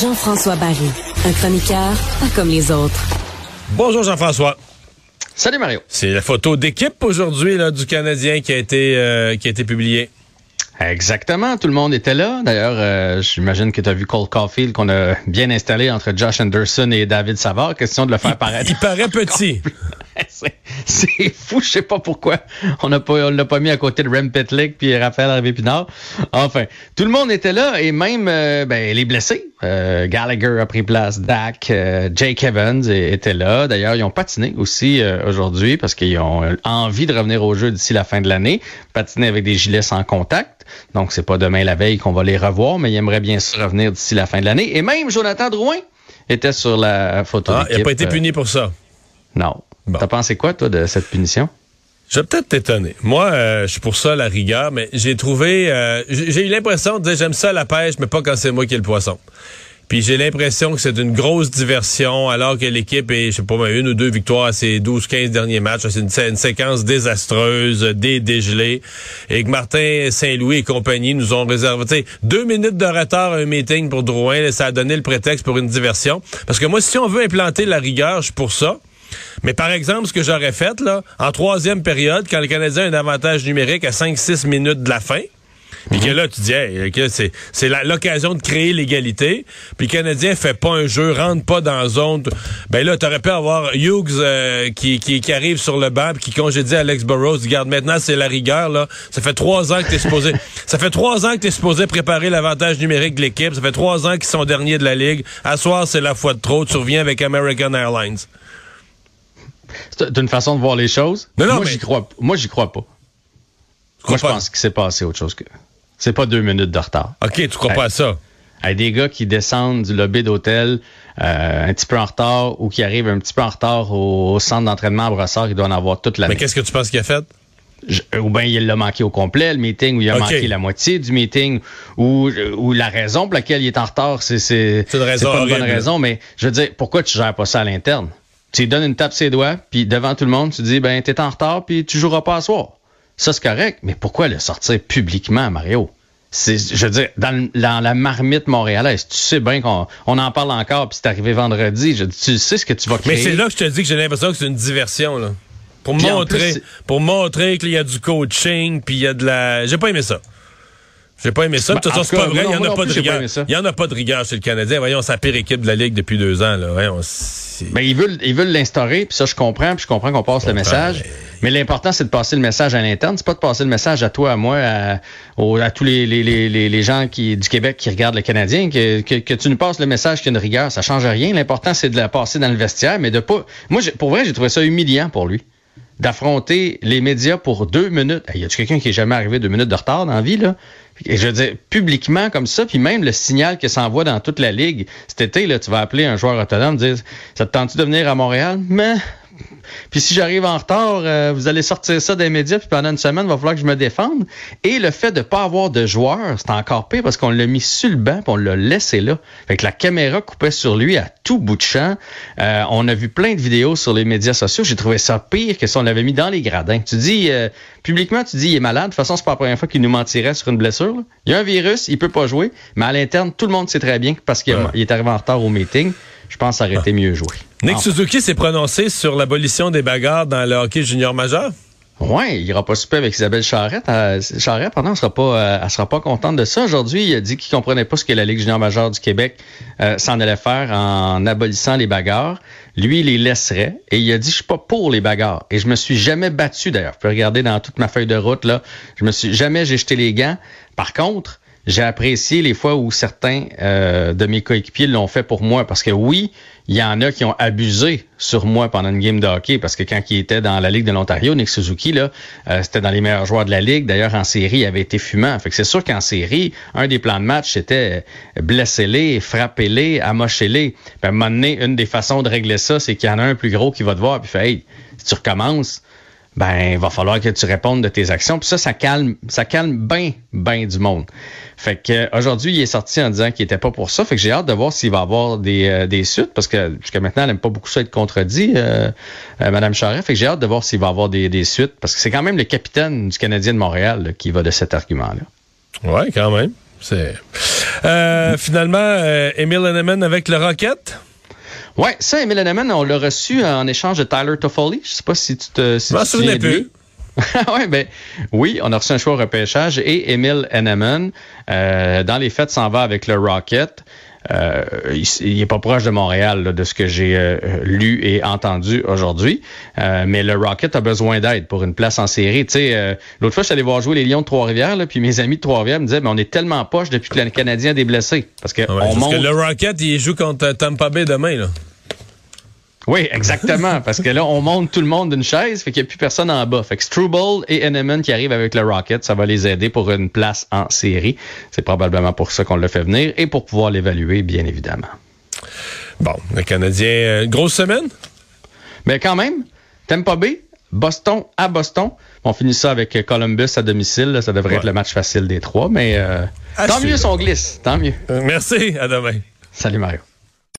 Jean-François Barry, un chroniqueur pas comme les autres. Bonjour Jean-François. Salut Mario. C'est la photo d'équipe aujourd'hui du Canadien qui a été euh, qui a été publiée. Exactement, tout le monde était là. D'ailleurs, euh, j'imagine que tu as vu Cole Caulfield qu'on a bien installé entre Josh Anderson et David Savard. Question de le faire paraître. Il paraît petit. c'est fou, je sais pas pourquoi on n'a pas on l'a pas mis à côté de Rem Petlick puis Raphaël Harvey-Pinard. Enfin, tout le monde était là et même euh, ben, les blessés. Euh, Gallagher a pris place, Dak, Jake Evans était là. D'ailleurs, ils ont patiné aussi aujourd'hui parce qu'ils ont envie de revenir au jeu d'ici la fin de l'année. Patiner avec des gilets sans contact. Donc, c'est pas demain la veille qu'on va les revoir, mais il aimerait bien se revenir d'ici la fin de l'année. Et même Jonathan Drouin était sur la photo. Ah, il n'a pas été puni pour ça. Non. T'as pensé quoi, toi, de cette punition? Je vais peut-être t'étonner. Moi, euh, je suis pour ça la rigueur, mais j'ai trouvé, euh, j'ai eu l'impression de dire j'aime ça la pêche, mais pas quand c'est moi qui ai le poisson. Puis j'ai l'impression que c'est une grosse diversion alors que l'équipe est, je sais pas, une ou deux victoires à ses 12-15 derniers matchs. C'est une, séquence désastreuse, des dégelés. Et que Martin Saint-Louis et compagnie nous ont réservé deux minutes de retard à un meeting pour Drouin. ça a donné le prétexte pour une diversion. Parce que moi, si on veut implanter la rigueur, je suis pour ça. Mais par exemple, ce que j'aurais fait, là, en troisième période, quand le Canadien a un avantage numérique à 5-6 minutes de la fin, puis que là, tu dis, que c'est, c'est l'occasion de créer l'égalité. Puis le Canadien fait pas un jeu, rentre pas dans la zone. Ben là, t'aurais pu avoir Hughes euh, qui, qui, qui, arrive sur le banc qui congédie Alex Burrows. Regarde, maintenant, c'est la rigueur. là. Ça fait trois ans que t'es supposé... ça fait trois ans que t'es supposé préparer l'avantage numérique de l'équipe. Ça fait trois ans qu'ils sont derniers de la Ligue. À soir, c'est la fois de trop. Tu reviens avec American Airlines. C'est une façon de voir les choses. Non, non, moi, j'y crois, moi, j'y crois pas. Moi, je pense qu'il s'est passé autre chose que... C'est pas deux minutes de retard. OK, tu crois pas à ça? des gars qui descendent du lobby d'hôtel euh, un petit peu en retard ou qui arrivent un petit peu en retard au, centre d'entraînement à Brossard, ils doivent en avoir toute la Mais qu'est-ce que tu penses qu'il a fait? ou bien il l'a manqué au complet, le meeting, ou il a manqué la moitié du meeting, ou, ou la raison pour laquelle il est en retard, c'est c'est une, raison pas une bonne raison, mais je veux dire, pourquoi tu gères pas ça à l'interne? Tu lui donnes une tape ses doigts, puis devant tout le monde, tu dis, ben, t'es en retard, puis tu joueras pas à soir. Ça, c'est correct, mais pourquoi le sortir publiquement, Mario? je veux dire, dans, la marmite montréalaise, tu sais bien qu'on on en parle encore, puis c'est arrivé vendredi. Je, tu sais ce que tu vas créer. Mais c'est là que je te dis que j'ai l'impression que c'est une diversion, là. Pour montrer, pour montrer qu'il y a du coaching, puis il y a de la. J'ai pas aimé ça. J'ai pas aimé ça. De toute façon, c'est pas vrai. Il n'y en a pas de rigueur. Il y en a pas de rigueur chez le Canadien. Voyons, c'est la pire équipe de la Ligue depuis deux ans. Là. Voyons, ben, ils veulent ils veulent l'instaurer, puis ça, je comprends, puis je comprends qu'on passe le message. Mais, l'important, c'est de passer le message à l'interne. C'est pas de passer le message à toi, à moi, à, à tous les, les, les, les, gens qui, du Québec qui regardent le Canadien, que, que, que tu nous passes le message qu'il y a une rigueur. Ça change rien. L'important, c'est de la passer dans le vestiaire, mais de pas... Moi, pour vrai, j'ai trouvé ça humiliant pour lui d'affronter les médias pour deux minutes. Il y a quelqu'un qui est jamais arrivé deux minutes de retard dans la vie, là? Et je veux dire, publiquement comme ça, puis même le signal que ça envoie dans toute la ligue. Cet été, là, tu vas appeler un joueur autonome, dire Ça te tente de venir à Montréal? Mais puis si j'arrive en retard, euh, vous allez sortir ça des médias, puis pendant une semaine, il va falloir que je me défende. Et le fait de pas avoir de joueur, c'est encore pire parce qu'on l'a mis sur le banc, puis on l'a laissé là. Fait que la caméra coupait sur lui à tout bout de champ. Euh, on a vu plein de vidéos sur les médias sociaux. J'ai trouvé ça pire que si on l'avait mis dans les gradins. Tu dis, euh, publiquement, tu dis, il est malade. De toute façon, c'est pas la première fois qu'il nous mentirait sur une blessure. Il y a un virus, il peut pas jouer, mais à l'interne, tout le monde sait très bien parce qu'il est arrivé en retard au meeting je pense que ça aurait été mieux joué. Nick Suzuki s'est prononcé sur l'abolition des bagarres dans le hockey junior majeur. Oui, il ira pas super avec Isabelle Charrette. Euh, Charrette, pendant, elle sera pas, euh, elle sera pas contente de ça. Aujourd'hui, il a dit qu'il comprenait pas ce que la Ligue junior majeure du Québec euh, s'en allait faire en abolissant les bagarres. Lui, il les laisserait. Et il a dit, je suis pas pour les bagarres. Et je me suis jamais battu, d'ailleurs. Vous pouvez regarder dans toute ma feuille de route, là. Je me suis jamais, j'ai jeté les gants. Par contre, j'ai apprécié les fois où certains euh, de mes coéquipiers l'ont fait pour moi. Parce que oui, il y en a qui ont abusé sur moi pendant une game de hockey. Parce que quand il était dans la Ligue de l'Ontario, Nick Suzuki, là, euh, c'était dans les meilleurs joueurs de la Ligue. D'ailleurs, en série, il avait été fumant. Fait que c'est sûr qu'en série, un des plans de match, c'était blesser-les, frapper-les, amocher-les. Puis à un moment donné, une des façons de régler ça, c'est qu'il y en a un plus gros qui va te voir puis fait Hey, si tu recommences, ben il va falloir que tu répondes de tes actions. Puis ça, ça calme, ça calme bien, bien du monde. Fait que aujourd'hui, il est sorti en disant qu'il était pas pour ça. Fait que j'ai hâte de voir s'il va avoir des, euh, des suites, parce que jusqu'à maintenant, elle n'aime pas beaucoup ça être contredit, euh, euh, Madame Charest. Fait que j'ai hâte de voir s'il va avoir des, des suites, parce que c'est quand même le capitaine du Canadien de Montréal qui va de cet argument-là. Ouais, quand même. C'est euh, finalement euh, Emil Henneman avec le Rocket. Ouais, ça, Emil Henneman, on l'a reçu en échange de Tyler Toffoli. Je sais pas si tu te. Si Je m'en tu souviens de lui. plus. ouais, ben oui, on a reçu un choix au repêchage et Emil Henneman, euh, dans les faits, s'en va avec le Rocket. Euh, il, il est pas proche de Montréal, là, de ce que j'ai euh, lu et entendu aujourd'hui. Euh, mais le Rocket a besoin d'aide pour une place en série. Tu sais, euh, l'autre fois, je suis allé voir jouer les Lions de Trois-Rivières, puis mes amis de Trois-Rivières me disaient, mais on est tellement poche depuis que le Canadien a des blessés. Parce que Ouais, on parce monte. que le Rocket, il joue contre Tampa Bay demain. Là. Oui, exactement. parce que là, on monte tout le monde d'une chaise, fait qu'il n'y a plus personne en bas. Fait que Struble et Henneman qui arrivent avec le Rocket, ça va les aider pour une place en série. C'est probablement pour ça qu'on l'a fait venir et pour pouvoir l'évaluer, bien évidemment. Bon, le Canadien, euh, grosse semaine? Mais quand même, Tampa Bay, Boston à Boston. On finit ça avec Columbus à domicile. là. Ça devrait Ouais. être le match facile des trois, mais euh, tant mieux si on glisse. Tant mieux. Euh, Merci, à demain. Salut Mario.